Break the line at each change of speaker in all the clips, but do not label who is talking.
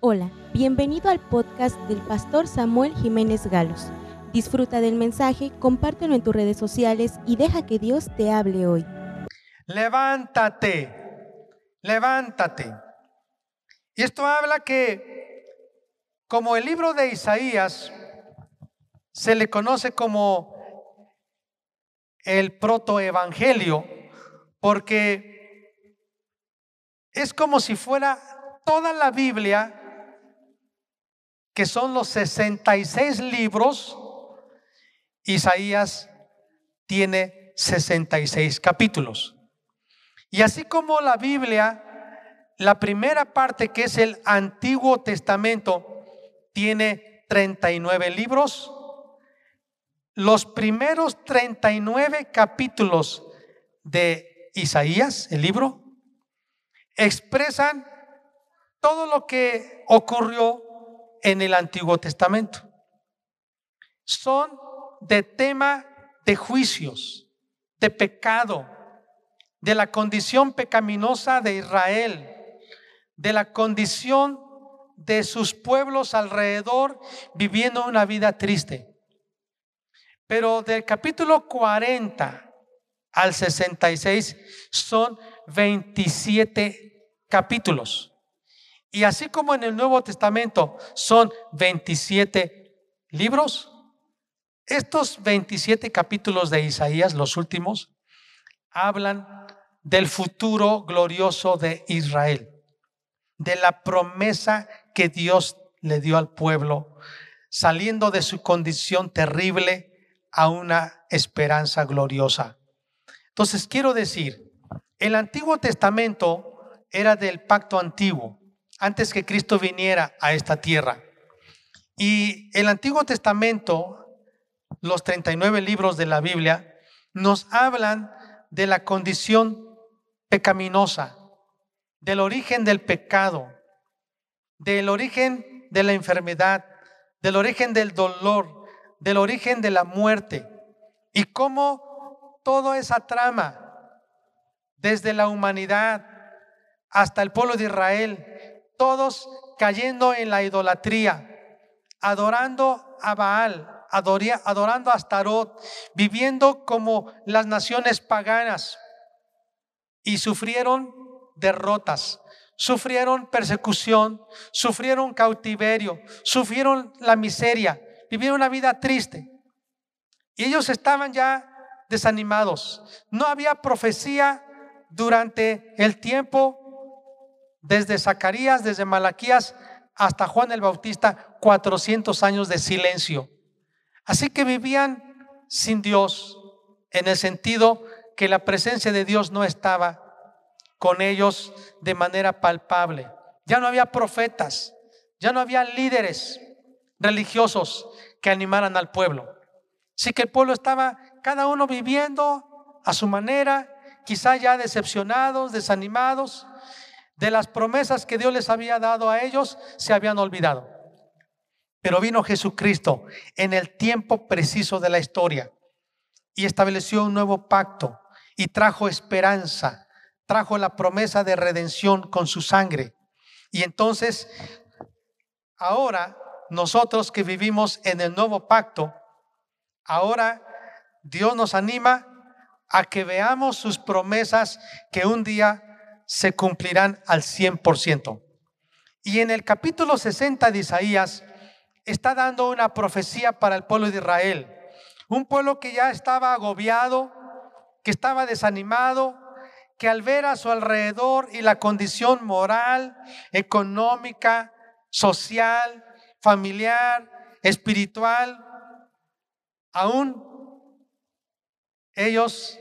Hola, bienvenido al podcast del pastor Samuel Jiménez Galos. Disfruta del mensaje, compártelo en tus redes sociales y deja que Dios te hable hoy.
Levántate, levántate. Y esto habla que como el libro de Isaías se le conoce como el protoevangelio, porque es como si fuera toda la Biblia que son los 66 libros, Isaías tiene 66 capítulos. Y así como la Biblia, la primera parte que es el Antiguo Testamento, tiene 39 libros, los primeros 39 capítulos de Isaías, el libro, expresan todo lo que ocurrió en el Antiguo Testamento. Son de tema de juicios, de pecado, de la condición pecaminosa de Israel, de la condición de sus pueblos alrededor viviendo una vida triste. Pero del capítulo 40 al 66 son 27 capítulos. Y así como en el Nuevo Testamento son 27 libros, estos 27 capítulos de Isaías, los últimos, hablan del futuro glorioso de Israel, de la promesa que Dios le dio al pueblo, saliendo de su condición terrible a una esperanza gloriosa. Entonces quiero decir, el Antiguo Testamento era del pacto antiguo, antes que Cristo viniera a esta tierra. Y el Antiguo Testamento, los 39 libros de la Biblia, nos hablan de la condición pecaminosa, del origen del pecado, del origen de la enfermedad, del origen del dolor, del origen de la muerte y cómo toda esa trama, desde la humanidad hasta el pueblo de Israel, todos cayendo en la idolatría, adorando a Baal, adorando a Astarot, viviendo como las naciones paganas y sufrieron derrotas, sufrieron persecución, sufrieron cautiverio, sufrieron la miseria, vivieron una vida triste. Y ellos estaban ya desanimados. No había profecía durante el tiempo desde Zacarías, desde Malaquías hasta Juan el Bautista, 400 años de silencio. Así que vivían sin Dios, en el sentido que la presencia de Dios no estaba con ellos de manera palpable. Ya no había profetas, ya no había líderes religiosos que animaran al pueblo. Así que el pueblo estaba cada uno viviendo a su manera, quizá ya decepcionados, desanimados, de las promesas que Dios les había dado a ellos, se habían olvidado. Pero vino Jesucristo en el tiempo preciso de la historia y estableció un nuevo pacto y trajo esperanza, trajo la promesa de redención con su sangre. Y entonces, ahora nosotros que vivimos en el nuevo pacto, ahora Dios nos anima a que veamos sus promesas que un día se cumplirán al 100%. Y en el capítulo 60 de Isaías está dando una profecía para el pueblo de Israel. Un pueblo que ya estaba agobiado, que estaba desanimado, que al ver a su alrededor y la condición moral, económica, social, familiar, espiritual, aún ellos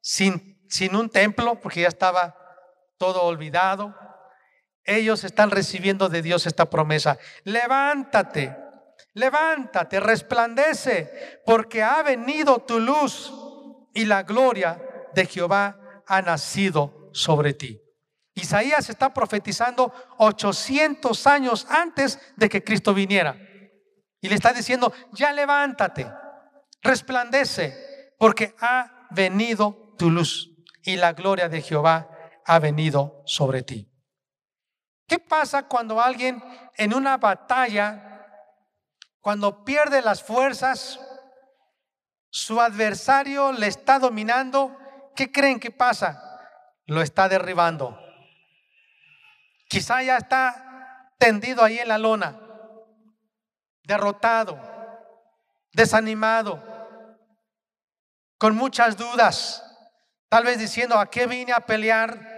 sin, sin un templo, porque ya estaba todo olvidado. Ellos están recibiendo de Dios esta promesa. Levántate, levántate, resplandece, porque ha venido tu luz y la gloria de Jehová ha nacido sobre ti. Isaías está profetizando 800 años antes de que Cristo viniera. Y le está diciendo, ya levántate, resplandece, porque ha venido tu luz y la gloria de Jehová ha venido sobre ti. ¿Qué pasa cuando alguien en una batalla, cuando pierde las fuerzas, su adversario le está dominando? ¿Qué creen que pasa? Lo está derribando. Quizá ya está tendido ahí en la lona, derrotado, desanimado, con muchas dudas, tal vez diciendo, ¿a qué vine a pelear?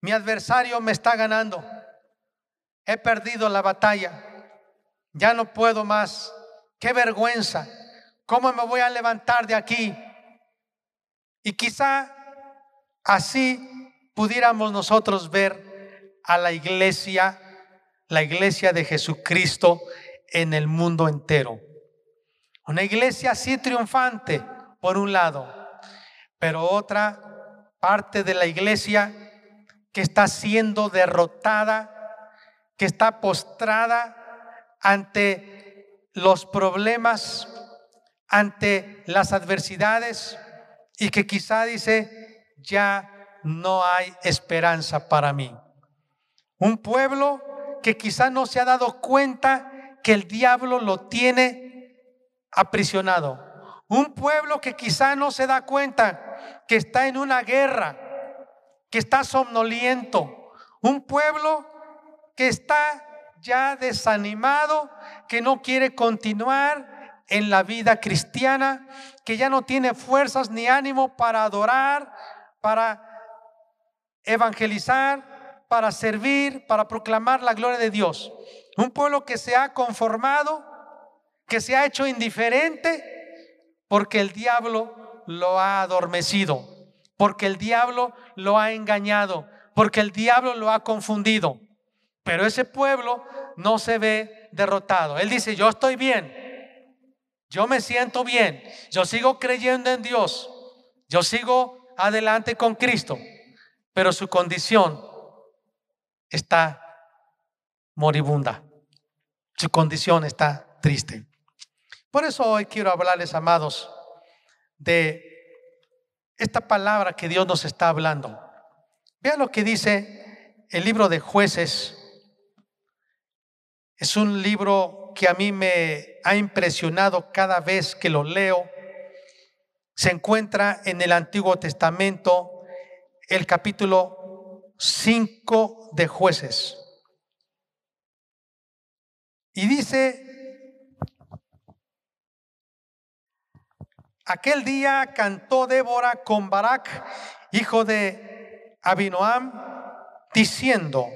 Mi adversario me está ganando. He perdido la batalla. Ya no puedo más. Qué vergüenza. ¿Cómo me voy a levantar de aquí? Y quizá así pudiéramos nosotros ver a la iglesia, la iglesia de Jesucristo en el mundo entero. Una iglesia así triunfante, por un lado, pero otra parte de la iglesia que está siendo derrotada, que está postrada ante los problemas, ante las adversidades y que quizá dice, ya no hay esperanza para mí. Un pueblo que quizá no se ha dado cuenta que el diablo lo tiene aprisionado. Un pueblo que quizá no se da cuenta que está en una guerra, que está somnoliento, un pueblo que está ya desanimado, que no quiere continuar en la vida cristiana, que ya no tiene fuerzas ni ánimo para adorar, para evangelizar, para servir, para proclamar la gloria de Dios. Un pueblo que se ha conformado, que se ha hecho indiferente, porque el diablo lo ha adormecido porque el diablo lo ha engañado, porque el diablo lo ha confundido. Pero ese pueblo no se ve derrotado. Él dice, yo estoy bien, yo me siento bien, yo sigo creyendo en Dios, yo sigo adelante con Cristo, pero su condición está moribunda, su condición está triste. Por eso hoy quiero hablarles, amados, de esta palabra que Dios nos está hablando. Vean lo que dice el libro de jueces. Es un libro que a mí me ha impresionado cada vez que lo leo. Se encuentra en el Antiguo Testamento, el capítulo 5 de jueces. Y dice Aquel día cantó Débora con Barak, hijo de Abinoam, diciendo,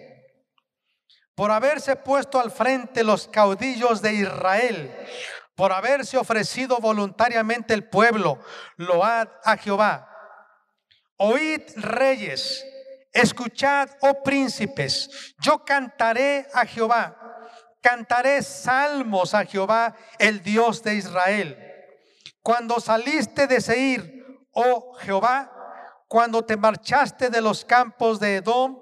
por haberse puesto al frente los caudillos de Israel, por haberse ofrecido voluntariamente el pueblo, load a Jehová. Oíd reyes, escuchad, oh príncipes, yo cantaré a Jehová, cantaré salmos a Jehová, el Dios de Israel cuando saliste de Seir, oh Jehová, cuando te marchaste de los campos de Edom,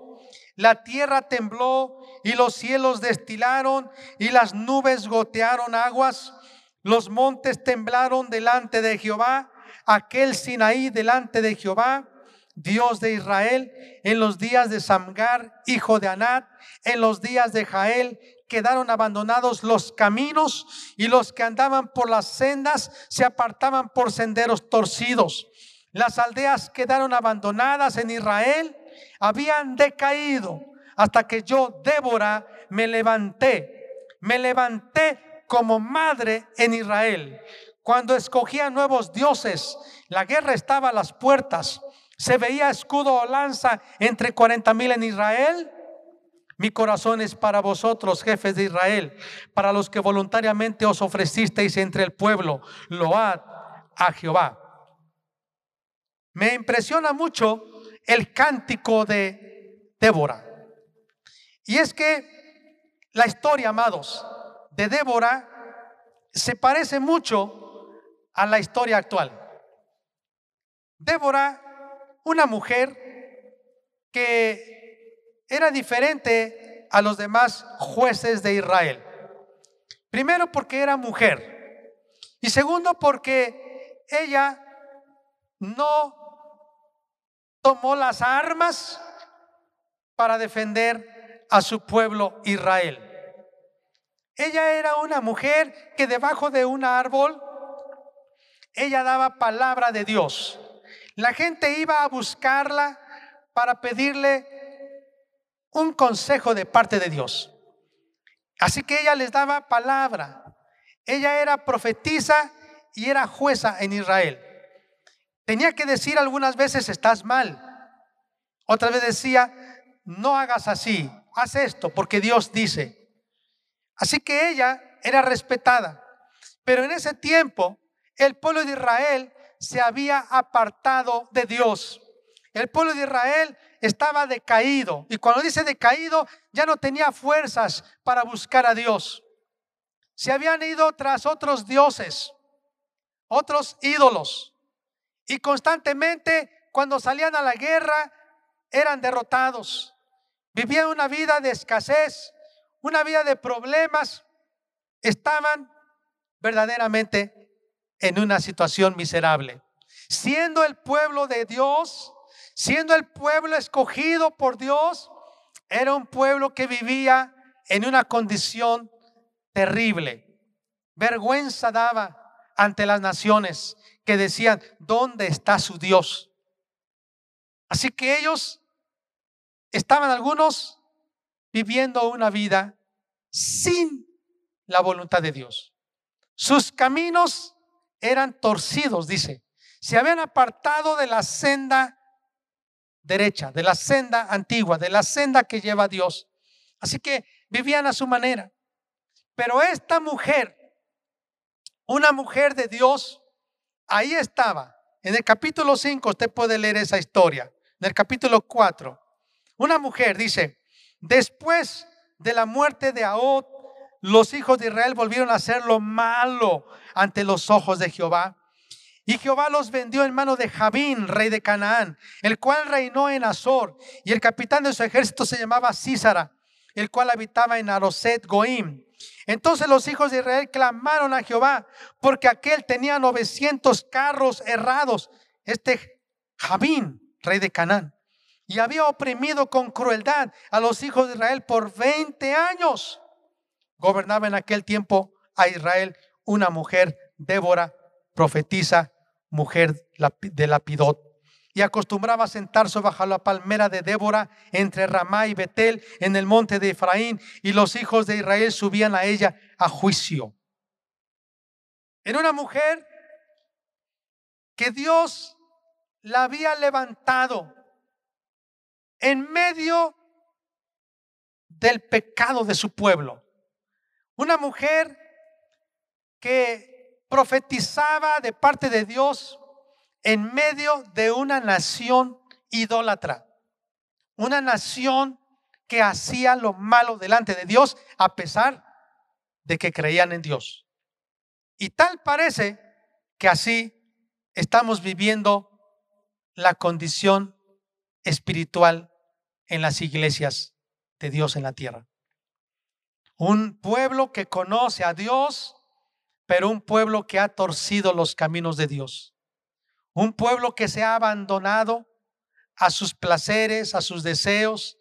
la tierra tembló y los cielos destilaron y las nubes gotearon aguas. Los montes temblaron delante de Jehová, aquel Sinaí delante de Jehová, Dios de Israel, en los días de Samgar, hijo de Anat, en los días de Jael, quedaron abandonados los caminos y los que andaban por las sendas se apartaban por senderos torcidos. Las aldeas quedaron abandonadas en Israel, habían decaído hasta que yo, Débora, me levanté. Me levanté como madre en Israel. Cuando escogía nuevos dioses, la guerra estaba a las puertas. Se veía escudo o lanza entre cuarenta mil en Israel mi corazón es para vosotros, jefes de Israel, para los que voluntariamente os ofrecisteis entre el pueblo. Load a Jehová. Me impresiona mucho el cántico de Débora. Y es que la historia, amados, de Débora se parece mucho a la historia actual. Débora, una mujer que era diferente a los demás jueces de Israel. Primero porque era mujer y segundo porque ella no tomó las armas para defender a su pueblo Israel. Ella era una mujer que debajo de un árbol, ella daba palabra de Dios. La gente iba a buscarla para pedirle un consejo de parte de Dios. Así que ella les daba palabra. Ella era profetisa y era jueza en Israel. Tenía que decir algunas veces, estás mal. Otra vez decía, no hagas así, haz esto, porque Dios dice. Así que ella era respetada. Pero en ese tiempo, el pueblo de Israel se había apartado de Dios. El pueblo de Israel estaba decaído. Y cuando dice decaído, ya no tenía fuerzas para buscar a Dios. Se habían ido tras otros dioses, otros ídolos. Y constantemente, cuando salían a la guerra, eran derrotados. Vivían una vida de escasez, una vida de problemas. Estaban verdaderamente en una situación miserable. Siendo el pueblo de Dios, siendo el pueblo escogido por Dios, era un pueblo que vivía en una condición terrible. Vergüenza daba ante las naciones que decían, ¿dónde está su Dios? Así que ellos estaban algunos viviendo una vida sin la voluntad de Dios. Sus caminos eran torcidos, dice. Se habían apartado de la senda derecha, de la senda antigua, de la senda que lleva Dios. Así que vivían a su manera. Pero esta mujer, una mujer de Dios, ahí estaba. En el capítulo 5 usted puede leer esa historia. En el capítulo 4, una mujer dice, después de la muerte de Ahod, los hijos de Israel volvieron a hacer lo malo ante los ojos de Jehová. Y Jehová los vendió en mano de Jabín, rey de Canaán, el cual reinó en Azor. Y el capitán de su ejército se llamaba Císara, el cual habitaba en Aroset Goim. Entonces los hijos de Israel clamaron a Jehová, porque aquel tenía 900 carros errados, este Jabín, rey de Canaán, y había oprimido con crueldad a los hijos de Israel por 20 años. Gobernaba en aquel tiempo a Israel una mujer, Débora, profetisa, mujer de Lapidot. Y acostumbraba a sentarse bajo la palmera de Débora entre Ramá y Betel en el monte de Efraín, y los hijos de Israel subían a ella a juicio. En una mujer que Dios la había levantado en medio del pecado de su pueblo. Una mujer que profetizaba de parte de Dios en medio de una nación idólatra, una nación que hacía lo malo delante de Dios a pesar de que creían en Dios. Y tal parece que así estamos viviendo la condición espiritual en las iglesias de Dios en la tierra. Un pueblo que conoce a Dios, pero un pueblo que ha torcido los caminos de Dios. Un pueblo que se ha abandonado a sus placeres, a sus deseos,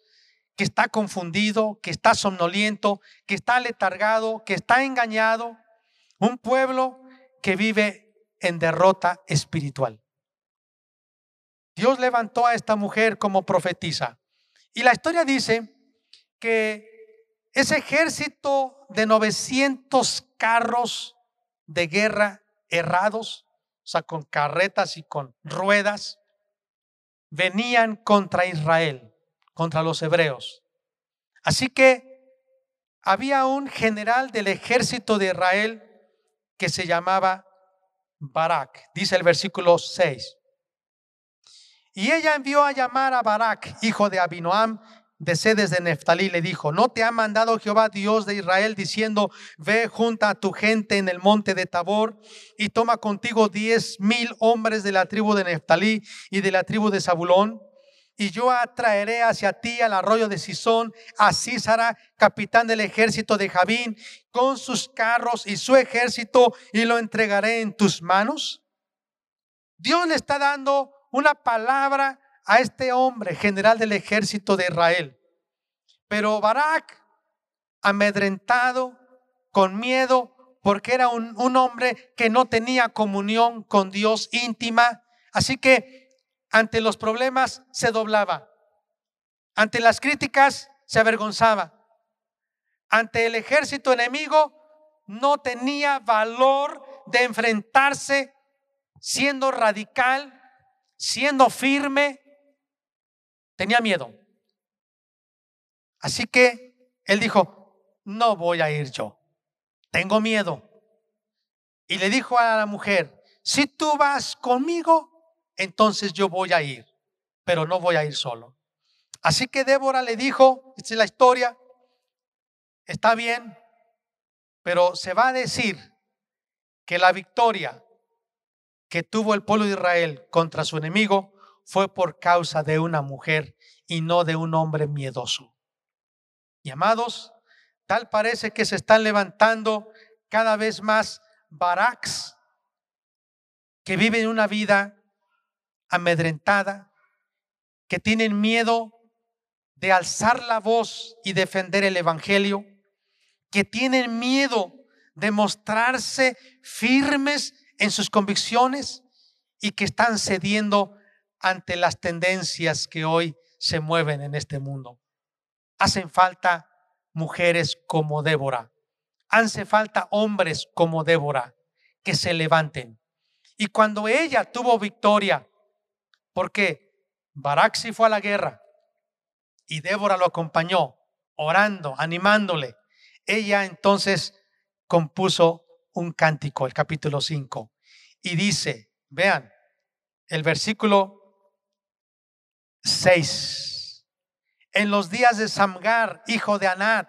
que está confundido, que está somnoliento, que está letargado, que está engañado. Un pueblo que vive en derrota espiritual. Dios levantó a esta mujer como profetisa. Y la historia dice que ese ejército de 900 carros de guerra errados, o sea, con carretas y con ruedas, venían contra Israel, contra los hebreos. Así que había un general del ejército de Israel que se llamaba Barak, dice el versículo 6. Y ella envió a llamar a Barak, hijo de Abinoam, de sedes de Neftalí le dijo, ¿no te ha mandado Jehová Dios de Israel diciendo, ve junta a tu gente en el monte de Tabor y toma contigo diez mil hombres de la tribu de Neftalí y de la tribu de Zabulón? Y yo atraeré hacia ti al arroyo de Sisón a Císara, capitán del ejército de Javín, con sus carros y su ejército, y lo entregaré en tus manos. Dios le está dando una palabra a este hombre, general del ejército de Israel. Pero Barak, amedrentado, con miedo, porque era un, un, hombre que no tenía comunión con Dios íntima, así que ante los problemas se doblaba, ante las críticas se avergonzaba, ante el ejército enemigo no tenía valor de enfrentarse siendo radical, siendo firme, tenía miedo. Así que él dijo, no voy a ir yo, tengo miedo. Y le dijo a la mujer, si tú vas conmigo, entonces yo voy a ir, pero no voy a ir solo. Así que Débora le dijo, esta es la historia, está bien, pero se va a decir que la victoria que tuvo el pueblo de Israel contra su enemigo fue por causa de una mujer y no de un hombre miedoso. Y amados, tal parece que se están levantando cada vez más baraks que viven una vida amedrentada, que tienen miedo de alzar la voz y defender el Evangelio, que tienen miedo de mostrarse firmes en sus convicciones y que están cediendo ante las tendencias que hoy se mueven en este mundo. Hacen falta mujeres como Débora. Hace falta hombres como Débora que se levanten. Y cuando ella tuvo victoria, porque Barak sí fue a la guerra y Débora lo acompañó, orando, animándole, ella entonces compuso un cántico, el capítulo 5, y dice, vean, el versículo 6, en los días de Samgar, hijo de Anat,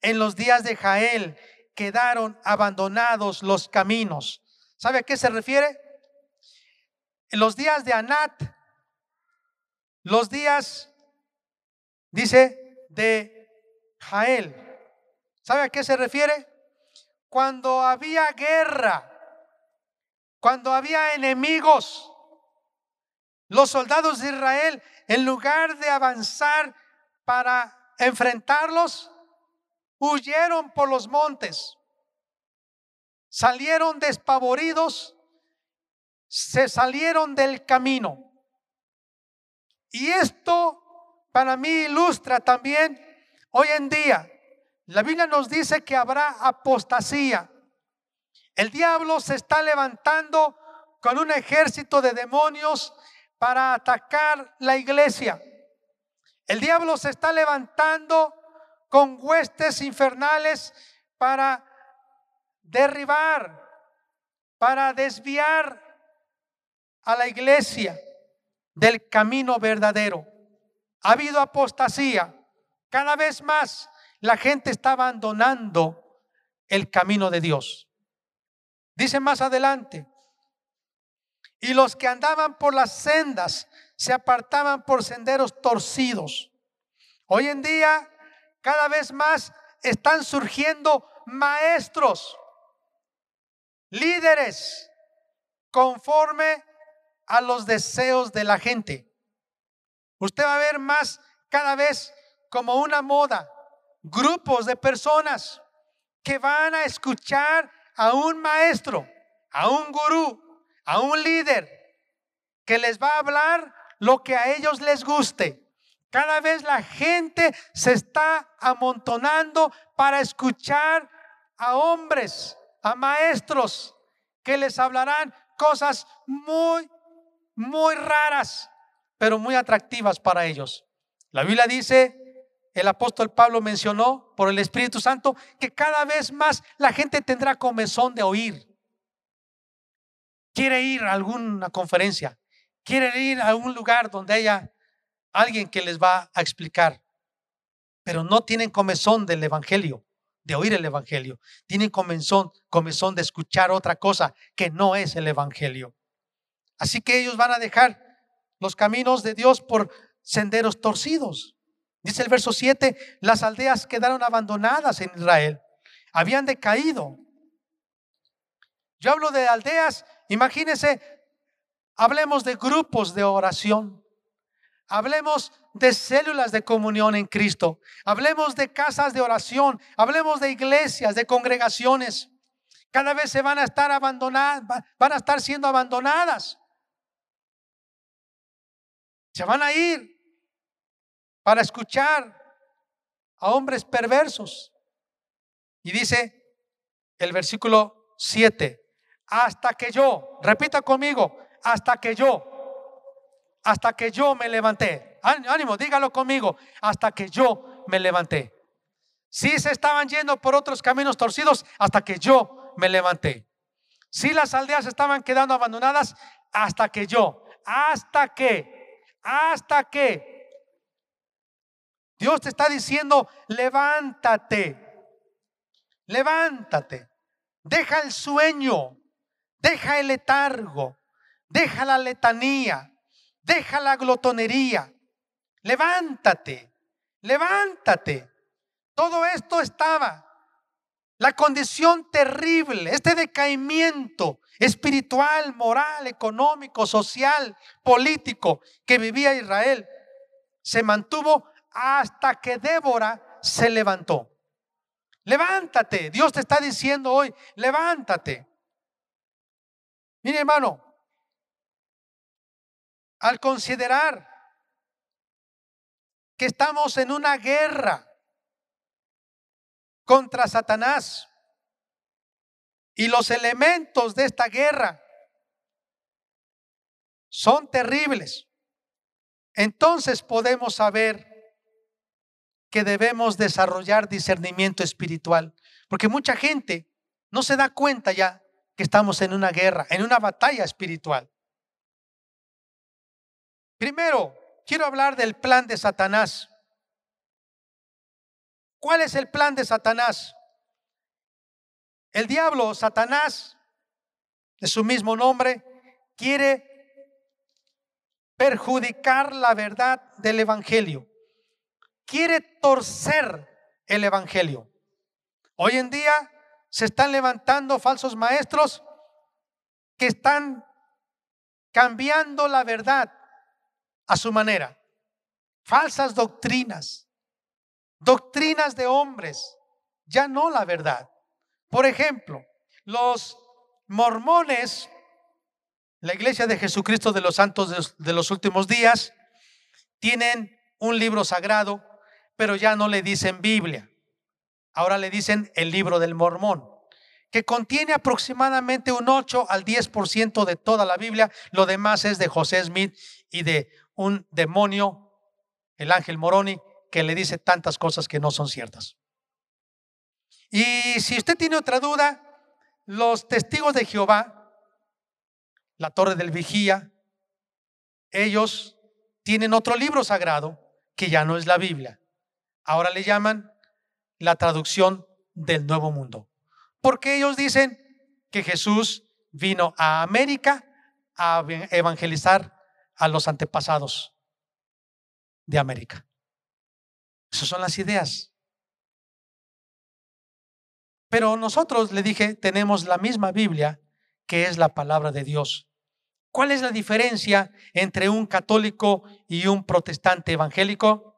en los días de Jael, quedaron abandonados los caminos. ¿Sabe a qué se refiere? En los días de Anat, los días, dice, de Jael. ¿Sabe a qué se refiere? Cuando había guerra, cuando había enemigos, los soldados de Israel, en lugar de avanzar para enfrentarlos, huyeron por los montes, salieron despavoridos, se salieron del camino. Y esto para mí ilustra también hoy en día la Biblia nos dice que habrá apostasía. El diablo se está levantando con un ejército de demonios para atacar la iglesia. El diablo se está levantando con huestes infernales para derribar, para desviar a la iglesia del camino verdadero. Ha habido apostasía cada vez más la gente está abandonando el camino de Dios. Dice más adelante, y los que andaban por las sendas se apartaban por senderos torcidos. Hoy en día, cada vez más están surgiendo maestros, líderes, conforme a los deseos de la gente. Usted va a ver más cada vez como una moda grupos de personas que van a escuchar a un maestro, a un gurú, a un líder que les va a hablar lo que a ellos les guste. Cada vez la gente se está amontonando para escuchar a hombres, a maestros que les hablarán cosas muy, muy raras, pero muy atractivas para ellos. La Biblia dice el apóstol Pablo mencionó por el Espíritu Santo que cada vez más la gente tendrá comezón de oír. Quiere ir a alguna conferencia, quiere ir a algún lugar donde haya alguien que les va a explicar, pero no tienen comezón del Evangelio, de oír el Evangelio. Tienen comezón, comezón de escuchar otra cosa que no es el Evangelio. Así que ellos van a dejar los caminos de Dios por senderos torcidos. Dice el verso 7, las aldeas quedaron abandonadas en Israel, habían decaído. Yo hablo de aldeas, imagínense, hablemos de grupos de oración. Hablemos de células de comunión en Cristo. Hablemos de casas de oración. Hablemos de iglesias, de congregaciones. Cada vez se van a estar abandonadas, van a estar siendo abandonadas. Se van a ir para escuchar a hombres perversos. Y dice el versículo 7, hasta que yo, repita conmigo, hasta que yo, hasta que yo me levanté. Ánimo, dígalo conmigo, hasta que yo me levanté. Si se estaban yendo por otros caminos torcidos, hasta que yo me levanté. Si las aldeas estaban quedando abandonadas, hasta que yo, hasta que, hasta que. Dios te está diciendo, levántate, levántate, deja el sueño, deja el letargo, deja la letanía, deja la glotonería, levántate, levántate. Todo esto estaba, la condición terrible, este decaimiento espiritual, moral, económico, social, político que vivía Israel, se mantuvo hasta que Débora se levantó. Levántate, Dios te está diciendo hoy, levántate. Mire hermano, al considerar que estamos en una guerra contra Satanás y los elementos de esta guerra son terribles, entonces podemos saber que debemos desarrollar discernimiento espiritual, porque mucha gente no se da cuenta ya que estamos en una guerra, en una batalla espiritual. Primero, quiero hablar del plan de Satanás. ¿Cuál es el plan de Satanás? El diablo, Satanás, de su mismo nombre, quiere perjudicar la verdad del Evangelio. Quiere torcer el Evangelio. Hoy en día se están levantando falsos maestros que están cambiando la verdad a su manera. Falsas doctrinas, doctrinas de hombres, ya no la verdad. Por ejemplo, los mormones, la iglesia de Jesucristo de los santos de los últimos días, tienen un libro sagrado, pero ya no le dicen Biblia. Ahora le dicen el libro del mormón, que contiene aproximadamente un 8 al 10% de toda la Biblia. Lo demás es de José Smith y de un demonio, el ángel Moroni, que le dice tantas cosas que no son ciertas. Y si usted tiene otra duda, los testigos de Jehová, la torre del vigía, ellos tienen otro libro sagrado que ya no es la Biblia. Ahora le llaman la traducción del Nuevo Mundo. Porque ellos dicen que Jesús vino a América a evangelizar a los antepasados de América. Esas son las ideas. Pero nosotros, le dije, tenemos la misma Biblia que es la palabra de Dios. ¿Cuál es la diferencia entre un católico y un protestante evangélico?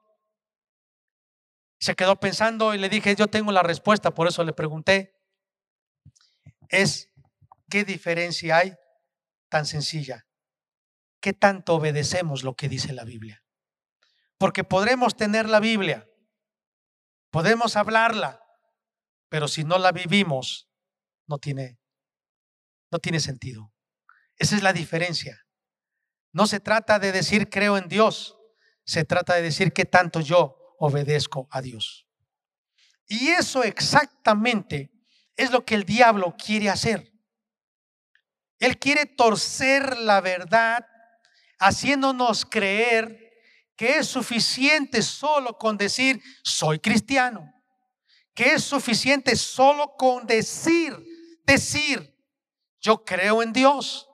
Se quedó pensando y le dije, yo tengo la respuesta, por eso le pregunté. Es, ¿qué diferencia hay tan sencilla? ¿qué tanto obedecemos lo que dice la Biblia? Porque podremos tener la Biblia, podemos hablarla, pero si no la vivimos, no tiene, no tiene sentido. Esa es la diferencia. No se trata de decir creo en Dios, se trata de decir qué tanto yo obedezco a Dios. Y eso exactamente es lo que el diablo quiere hacer. Él quiere torcer la verdad haciéndonos creer que es suficiente solo con decir soy cristiano, que es suficiente solo con decir, decir yo creo en Dios,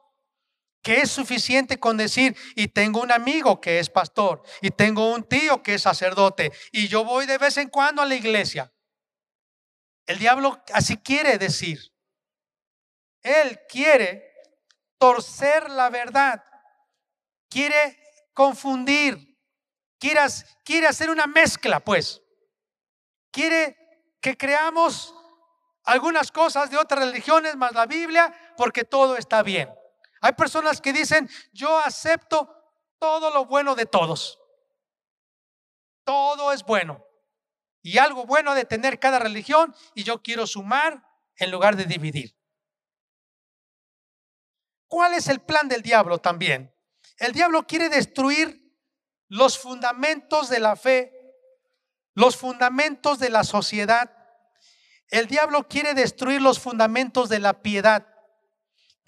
que es suficiente con decir y tengo un amigo que es pastor y tengo un tío que es sacerdote y yo voy de vez en cuando a la iglesia. El diablo así quiere decir. Él quiere torcer la verdad quiere confundir, quiere, quiere hacer una mezcla, pues. Quiere que creamos algunas cosas de otras religiones más la Biblia porque todo está bien. Hay personas que dicen, yo acepto todo lo bueno de todos. Todo es bueno. Y algo bueno de tener cada religión y yo quiero sumar en lugar de dividir. ¿Cuál es el plan del diablo también? El diablo quiere destruir los fundamentos de la fe, los fundamentos de la sociedad. El diablo quiere destruir los fundamentos de la piedad.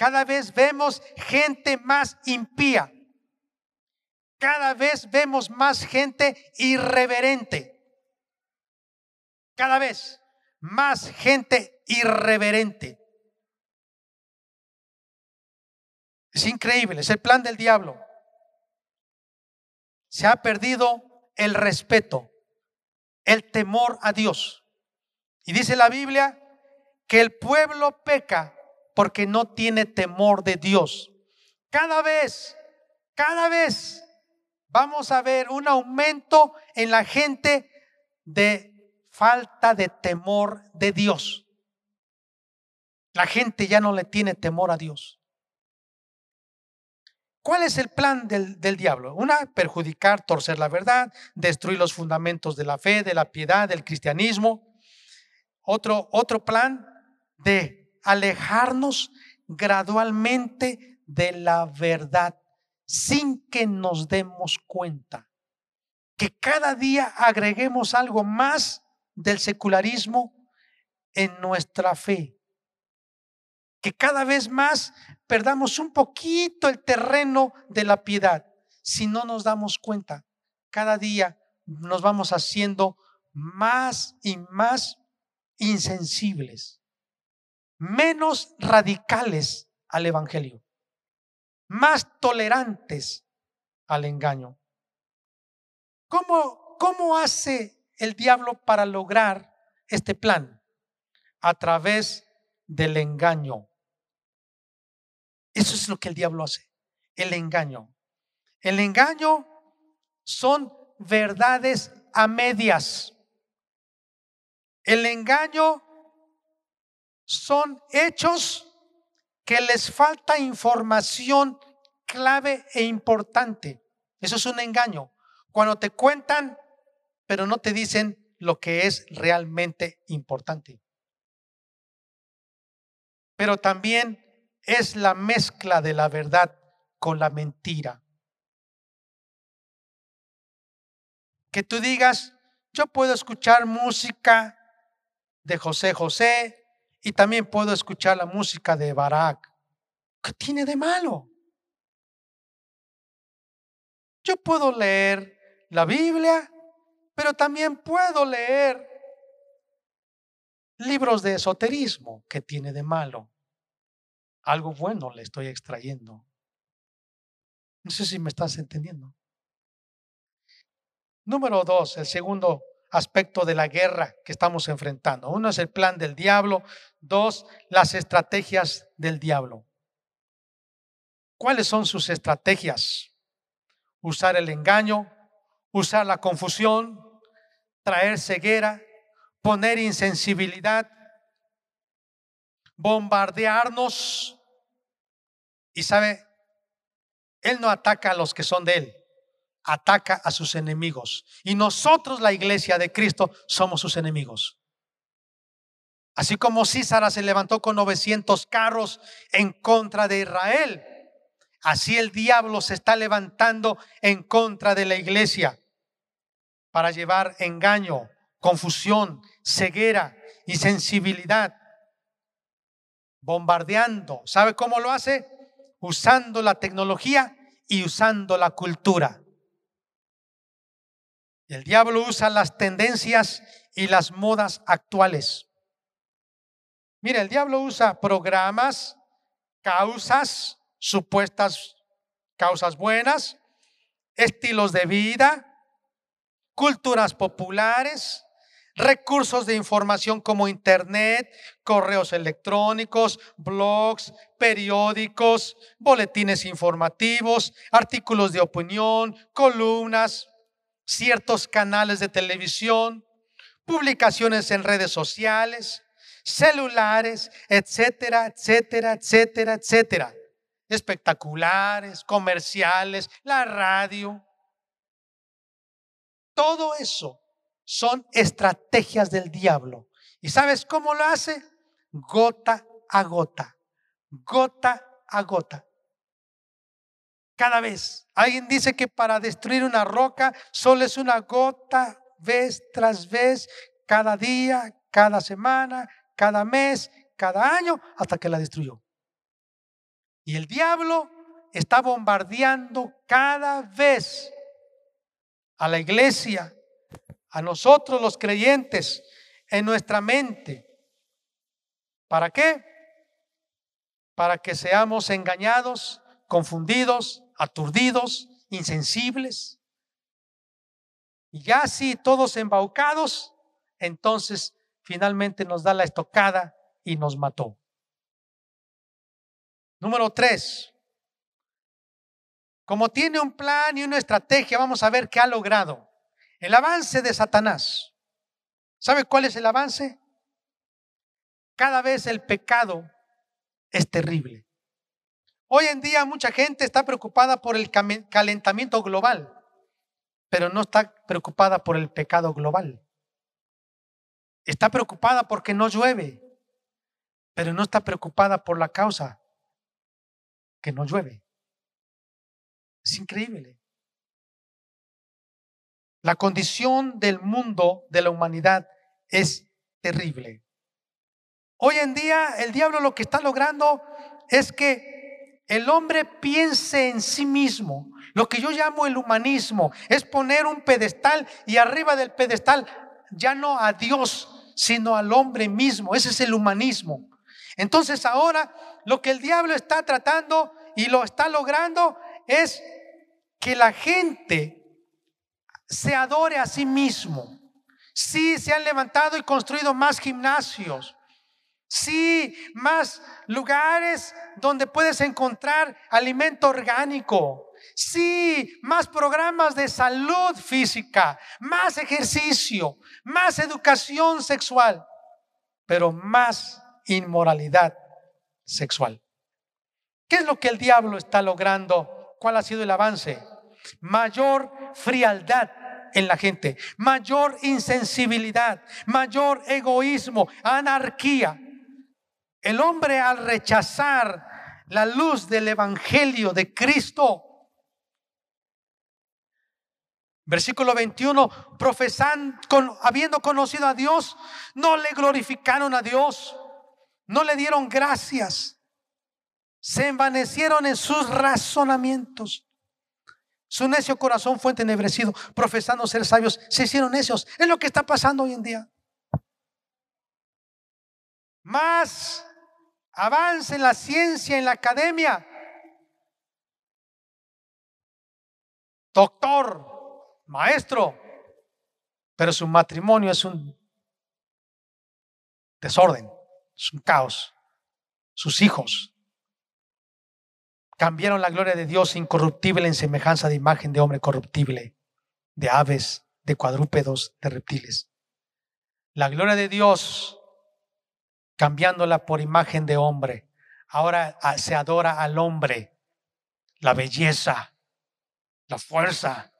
Cada vez vemos gente más impía. Cada vez vemos más gente irreverente. Cada vez más gente irreverente. Es increíble, es el plan del diablo. Se ha perdido el respeto, el temor a Dios. Y dice la Biblia que el pueblo peca porque no tiene temor de Dios. Cada vez, cada vez vamos a ver un aumento en la gente de falta de temor de Dios. La gente ya no le tiene temor a Dios. ¿Cuál es el plan del, diablo? Una, perjudicar, torcer la verdad, destruir los fundamentos de la fe, de la piedad, del cristianismo. Otro, otro plan de alejarnos gradualmente de la verdad sin que nos demos cuenta. Que cada día agreguemos algo más del secularismo en nuestra fe. Que cada vez más perdamos un poquito el terreno de la piedad. Si no nos damos cuenta, cada día nos vamos haciendo más y más insensibles, menos radicales al Evangelio, más tolerantes al engaño. ¿Cómo, cómo hace el diablo para lograr este plan? A través del engaño. Eso es lo que el diablo hace, el engaño. El engaño son verdades a medias. El engaño son hechos que les falta información clave e importante. Eso es un engaño. Cuando te cuentan, pero no te dicen lo que es realmente importante. Pero también es la mezcla de la verdad con la mentira. Que tú digas, yo puedo escuchar música de José José y también puedo escuchar la música de Barak. ¿Qué tiene de malo? Yo puedo leer la Biblia, pero también puedo leer libros de esoterismo. ¿Qué tiene de malo? algo bueno le estoy extrayendo. No sé si me estás entendiendo. Número dos, el segundo aspecto de la guerra que estamos enfrentando. Uno es el plan del diablo. Dos, las estrategias del diablo. ¿Cuáles son sus estrategias? Usar el engaño, usar la confusión, traer ceguera, poner insensibilidad, bombardearnos. Y sabe, Él no ataca a los que son de Él, ataca a sus enemigos. Y nosotros, la iglesia de Cristo, somos sus enemigos. Así como Císara se levantó con 900 carros en contra de Israel, así el diablo se está levantando en contra de la iglesia para llevar engaño, confusión, ceguera y sensibilidad bombardeando. ¿Sabe cómo lo hace? Usando la tecnología y usando la cultura. El diablo usa las tendencias y las modas actuales. Mire, el diablo usa programas, causas, supuestas causas buenas, estilos de vida, culturas populares, recursos de información como internet, correos electrónicos, blogs, periódicos, boletines informativos, artículos de opinión, columnas, ciertos canales de televisión, publicaciones en redes sociales, celulares, etcétera, etcétera, etcétera, etcétera. Espectaculares, comerciales, la radio. Todo eso son estrategias del diablo. ¿Y sabes cómo lo hace? Gota a gota, gota a gota. Cada vez. Alguien dice que para destruir una roca solo es una gota, vez tras vez, cada día, cada semana, cada mes, cada año, hasta que la destruyó. Y el diablo está bombardeando cada vez a la iglesia, a nosotros los creyentes, en nuestra mente. ¿Para qué? Para que seamos engañados, confundidos, aturdidos, insensibles. Y ya así todos embaucados, entonces finalmente nos da la estocada y nos mató. Número tres, como tiene un plan y una estrategia, vamos a ver qué ha logrado. El avance de Satanás. ¿Sabe cuál es el avance? Cada vez el pecado es terrible. Hoy en día mucha gente está preocupada por el calentamiento global, pero no está preocupada por el pecado global. Está preocupada porque no llueve, pero no está preocupada por la causa que no llueve. Es increíble. La condición del mundo, de la humanidad, es terrible. Hoy en día el diablo lo que está logrando es que el hombre piense en sí mismo. Lo que yo llamo el humanismo es poner un pedestal y arriba del pedestal ya no a Dios, sino al hombre mismo. Ese es el humanismo. Entonces ahora lo que el diablo está tratando y lo está logrando es que la gente se adore a sí mismo. Sí, se han levantado y construido más gimnasios. Sí, más lugares donde puedes encontrar alimento orgánico. Sí, más programas de salud física, más ejercicio, más educación sexual, pero más inmoralidad sexual. ¿Qué es lo que el diablo está logrando? ¿Cuál ha sido el avance? Mayor frialdad en la gente, mayor insensibilidad, mayor egoísmo, anarquía. El hombre al rechazar la luz del Evangelio de Cristo, Versículo 21, profesan, habiendo conocido a Dios, no le glorificaron a Dios, no le dieron gracias, se envanecieron en sus razonamientos. Su necio corazón fue entenebrecido, profesando ser sabios, se hicieron necios. Es lo que está pasando hoy en día. Más avance en la ciencia, en la academia. Doctor, maestro, pero su matrimonio es un desorden, es un caos. Sus hijos Cambiaron la gloria de Dios incorruptible en semejanza de imagen de hombre corruptible, de aves, de cuadrúpedos, de reptiles. La gloria de Dios, cambiándola por imagen de hombre, ahora se adora al hombre, la belleza, la fuerza,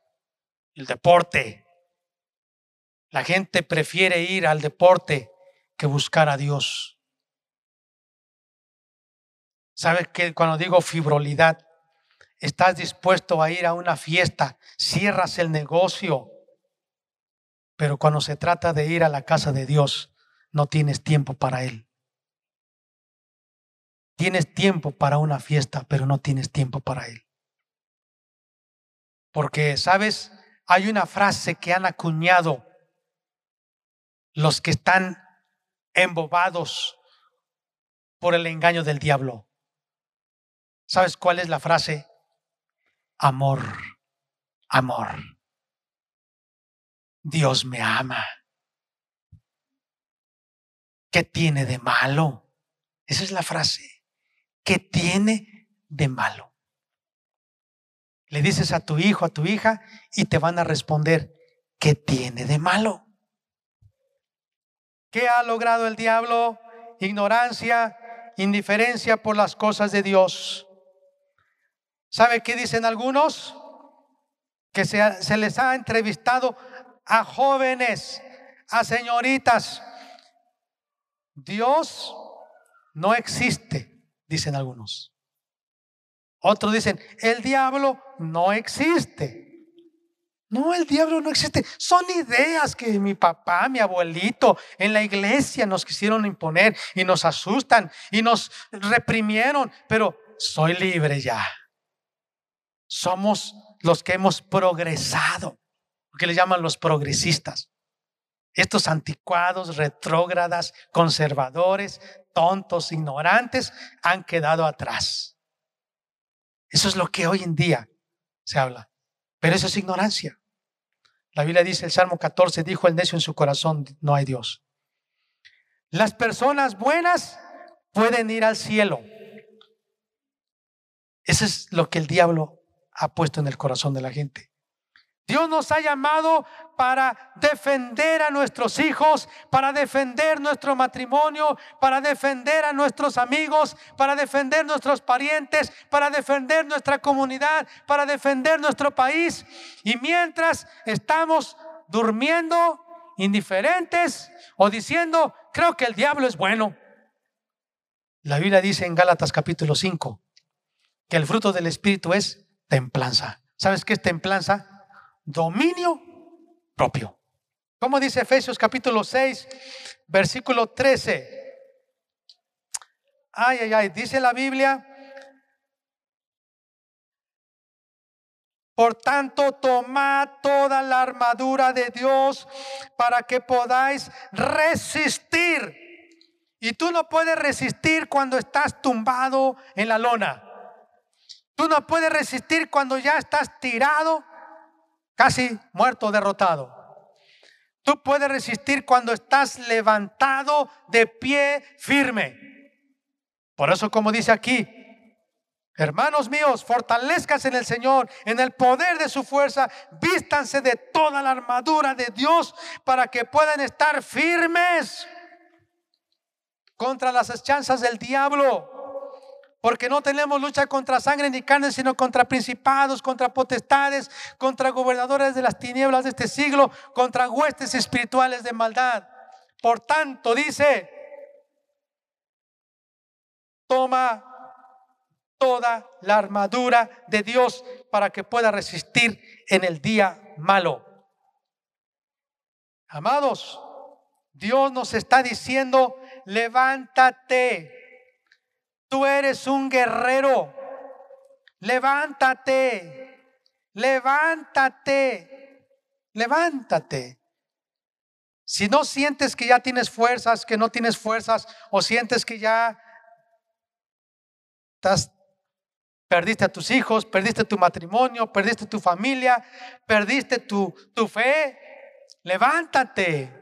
el deporte. La gente prefiere ir al deporte que buscar a Dios. ¿Sabes que cuando digo fibrolidad, estás dispuesto a ir a una fiesta, cierras el negocio, pero cuando se trata de ir a la casa de Dios, no tienes tiempo para Él. Tienes tiempo para una fiesta, pero no tienes tiempo para Él. Porque, ¿sabes? Hay una frase que han acuñado los que están embobados por el engaño del diablo. ¿Sabes cuál es la frase? Amor, amor. Dios me ama. ¿Qué tiene de malo? Esa es la frase. ¿Qué tiene de malo? Le dices a tu hijo, a tu hija, y te van a responder, ¿qué tiene de malo? ¿Qué ha logrado el diablo? Ignorancia, indiferencia por las cosas de Dios. ¿Sabe qué dicen algunos? Que se, se les ha entrevistado a jóvenes, a señoritas. Dios no existe, dicen algunos. Otros dicen, el diablo no existe. No, el diablo no existe. Son ideas que mi papá, mi abuelito en la iglesia nos quisieron imponer y nos asustan y nos reprimieron, pero soy libre ya. Somos los que hemos progresado, que le llaman los progresistas. Estos anticuados, retrógradas, conservadores, tontos, ignorantes, han quedado atrás. Eso es lo que hoy en día se habla. Pero eso es ignorancia. La Biblia dice, el Salmo 14, dijo el necio en su corazón, no hay Dios. Las personas buenas pueden ir al cielo. Eso es lo que el diablo ha puesto en el corazón de la gente. Dios nos ha llamado para defender a nuestros hijos, para defender nuestro matrimonio, para defender a nuestros amigos, para defender nuestros parientes, para defender nuestra comunidad, para defender nuestro país. Y mientras estamos durmiendo, indiferentes o diciendo, creo que el diablo es bueno. La Biblia dice en Gálatas capítulo 5 que el fruto del Espíritu es templanza. ¿Sabes qué es templanza? dominio propio. Como dice Efesios capítulo 6, versículo 13. Ay, ay, ay, dice la Biblia. Por tanto, tomad toda la armadura de Dios para que podáis resistir. Y tú no puedes resistir cuando estás tumbado en la lona. Tú no puedes resistir cuando ya estás tirado casi muerto, derrotado. Tú puedes resistir cuando estás levantado de pie firme. Por eso, como dice aquí, hermanos míos, fortalezcas en el Señor, en el poder de su fuerza, vístanse de toda la armadura de Dios para que puedan estar firmes contra las chanzas del diablo. Porque no tenemos lucha contra sangre ni carne, sino contra principados, contra potestades, contra gobernadores de las tinieblas de este siglo, contra huestes espirituales de maldad. Por tanto, dice, toma toda la armadura de Dios para que pueda resistir en el día malo. Amados, Dios nos está diciendo, levántate Tú eres un guerrero. Levántate. Levántate. Levántate. Si no sientes que ya tienes fuerzas, que no tienes fuerzas, o sientes que ya estás, perdiste a tus hijos, perdiste tu matrimonio, perdiste tu familia, perdiste tu, tu fe, levántate.